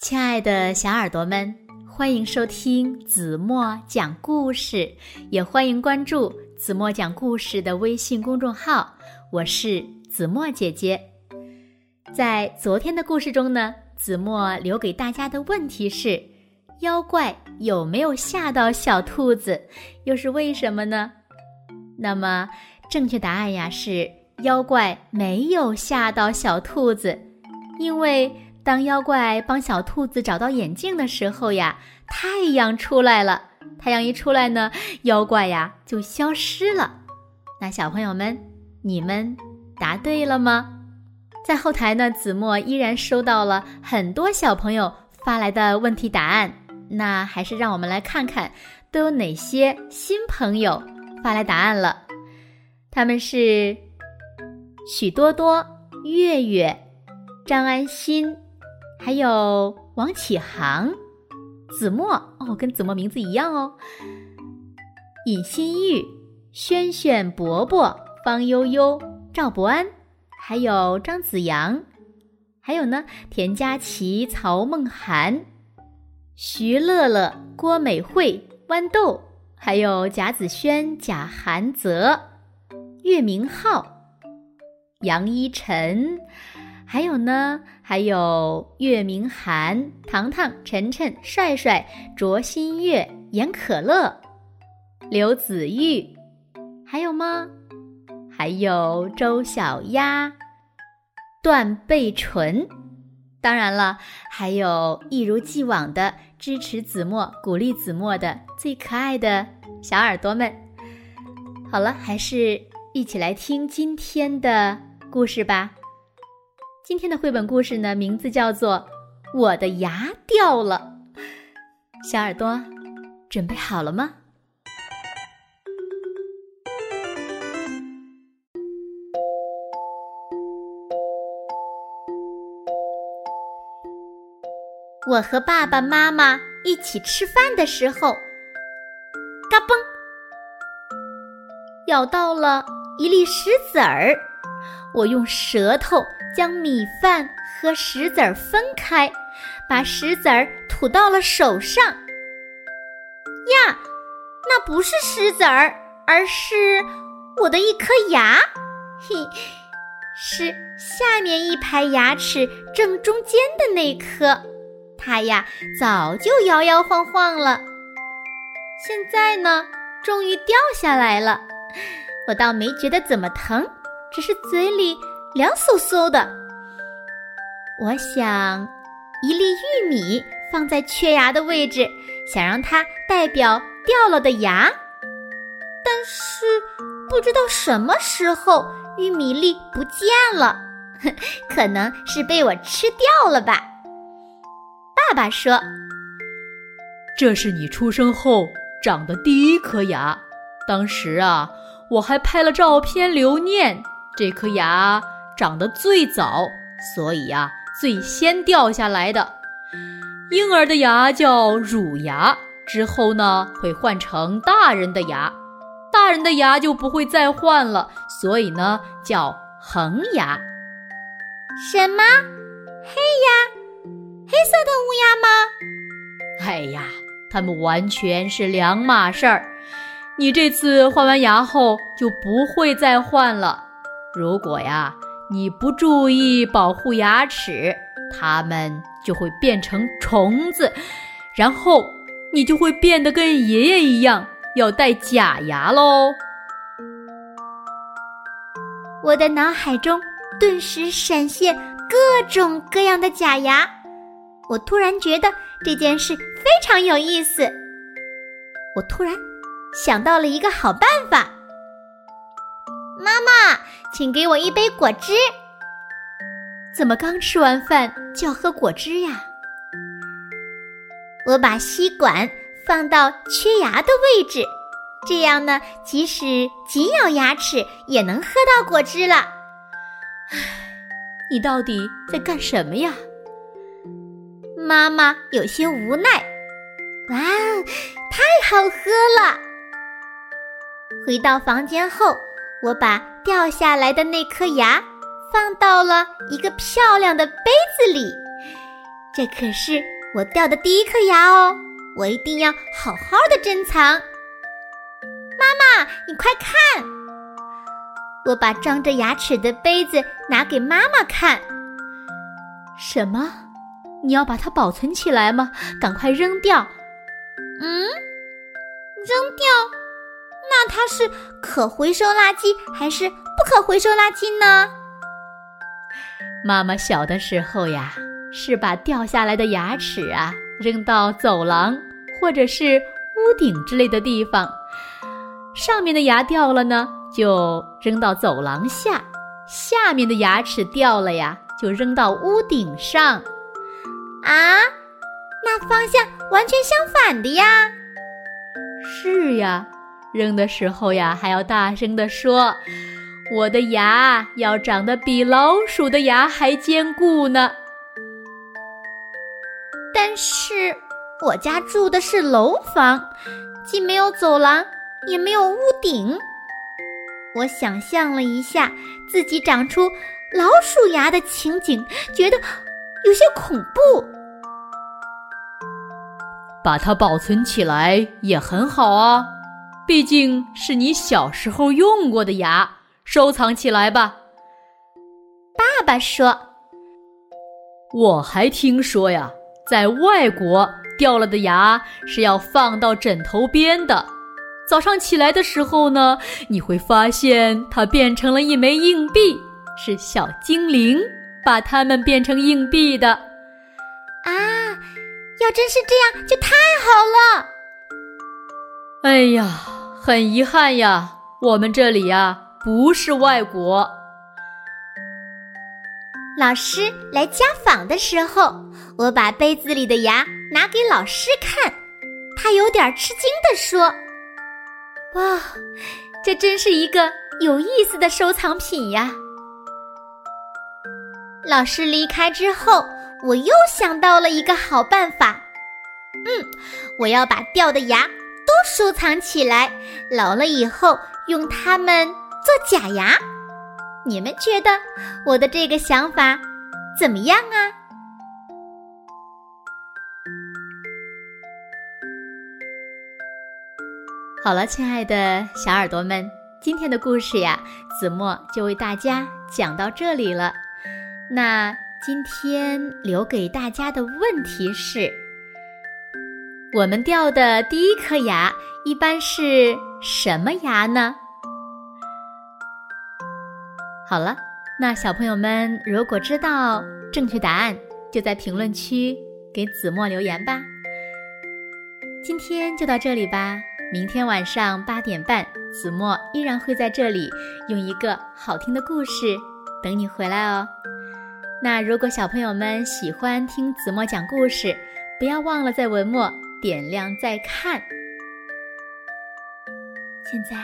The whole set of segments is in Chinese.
亲爱的小耳朵们，欢迎收听子墨讲故事，也欢迎关注子墨讲故事的微信公众号。我是子墨姐姐。在昨天的故事中呢，子墨留给大家的问题是：妖怪有没有吓到小兔子？又是为什么呢？那么正确答案呀是妖怪没有吓到小兔子，因为。当妖怪帮小兔子找到眼镜的时候呀，太阳出来了。太阳一出来呢，妖怪呀就消失了。那小朋友们，你们答对了吗？在后台呢，子墨依然收到了很多小朋友发来的问题答案。那还是让我们来看看都有哪些新朋友发来答案了。他们是许多多、月月、张安心。还有王启航、子墨哦，跟子墨名字一样哦。尹新玉、轩轩、伯伯、方悠悠、赵博安，还有张子阳，还有呢，田佳琪、曹梦涵、徐乐乐、郭美惠、豌豆，还有贾子轩、贾涵泽、岳明浩、杨一晨。还有呢，还有岳明涵、糖糖、晨晨、帅帅、卓新月、严可乐、刘子玉，还有吗？还有周小丫、段贝纯，当然了，还有一如既往的支持子墨、鼓励子墨的最可爱的小耳朵们。好了，还是一起来听今天的故事吧。今天的绘本故事呢，名字叫做《我的牙掉了》。小耳朵，准备好了吗？我和爸爸妈妈一起吃饭的时候，嘎嘣，咬到了一粒石子儿。我用舌头。将米饭和石子儿分开，把石子儿吐到了手上。呀，那不是石子儿，而是我的一颗牙。嘿，是下面一排牙齿正中间的那颗，它呀早就摇摇晃晃了。现在呢，终于掉下来了。我倒没觉得怎么疼，只是嘴里。凉飕飕的，我想一粒玉米放在缺牙的位置，想让它代表掉了的牙。但是不知道什么时候玉米粒不见了，可能是被我吃掉了吧。爸爸说：“这是你出生后长的第一颗牙，当时啊，我还拍了照片留念这颗牙。”长得最早，所以呀，最先掉下来的婴儿的牙叫乳牙，之后呢会换成大人的牙，大人的牙就不会再换了，所以呢叫恒牙。什么？黑牙？黑色的乌鸦吗？哎呀，它们完全是两码事儿。你这次换完牙后就不会再换了。如果呀。你不注意保护牙齿，它们就会变成虫子，然后你就会变得跟爷爷一样要戴假牙喽。我的脑海中顿时闪现各种各样的假牙，我突然觉得这件事非常有意思。我突然想到了一个好办法。妈妈，请给我一杯果汁。怎么刚吃完饭就要喝果汁呀？我把吸管放到缺牙的位置，这样呢，即使紧咬牙齿也能喝到果汁了。唉，你到底在干什么呀？妈妈有些无奈。哇，太好喝了！回到房间后。我把掉下来的那颗牙放到了一个漂亮的杯子里，这可是我掉的第一颗牙哦，我一定要好好的珍藏。妈妈，你快看！我把装着牙齿的杯子拿给妈妈看。什么？你要把它保存起来吗？赶快扔掉！嗯，扔掉？那它是可回收垃圾还是不可回收垃圾呢？妈妈小的时候呀，是把掉下来的牙齿啊扔到走廊或者是屋顶之类的地方，上面的牙掉了呢，就扔到走廊下；下面的牙齿掉了呀，就扔到屋顶上。啊，那方向完全相反的呀！是呀，扔的时候呀，还要大声地说。我的牙要长得比老鼠的牙还坚固呢。但是我家住的是楼房，既没有走廊，也没有屋顶。我想象了一下自己长出老鼠牙的情景，觉得有些恐怖。把它保存起来也很好啊，毕竟是你小时候用过的牙。收藏起来吧，爸爸说。我还听说呀，在外国掉了的牙是要放到枕头边的。早上起来的时候呢，你会发现它变成了一枚硬币，是小精灵把它们变成硬币的。啊，要真是这样就太好了。哎呀，很遗憾呀，我们这里呀。不是外国。老师来家访的时候，我把杯子里的牙拿给老师看，他有点吃惊地说：“哇，这真是一个有意思的收藏品呀！”老师离开之后，我又想到了一个好办法。嗯，我要把掉的牙都收藏起来，老了以后用它们。做假牙，你们觉得我的这个想法怎么样啊？好了，亲爱的小耳朵们，今天的故事呀，子墨就为大家讲到这里了。那今天留给大家的问题是：我们掉的第一颗牙一般是什么牙呢？好了，那小朋友们如果知道正确答案，就在评论区给子墨留言吧。今天就到这里吧，明天晚上八点半，子墨依然会在这里用一个好听的故事等你回来哦。那如果小朋友们喜欢听子墨讲故事，不要忘了在文末点亮再看。现在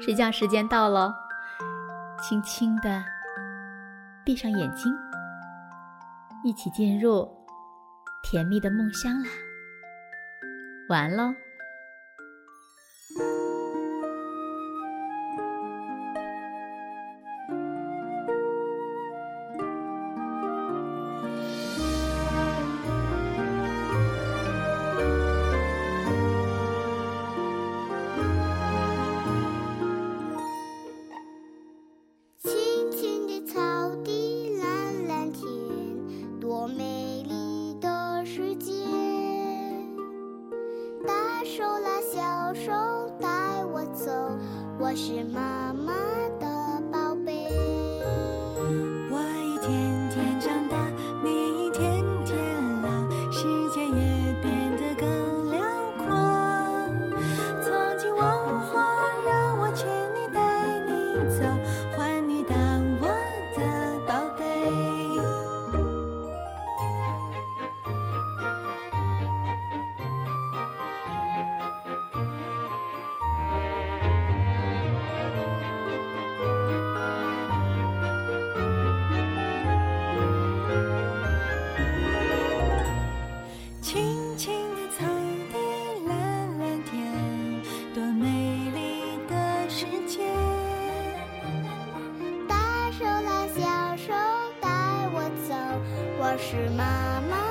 睡觉时间到喽。轻轻的闭上眼睛，一起进入甜蜜的梦乡啦！晚安喽。我是妈妈。是妈妈。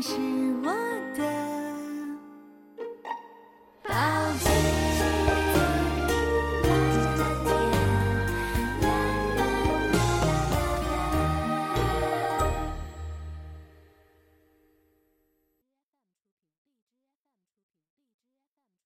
是我。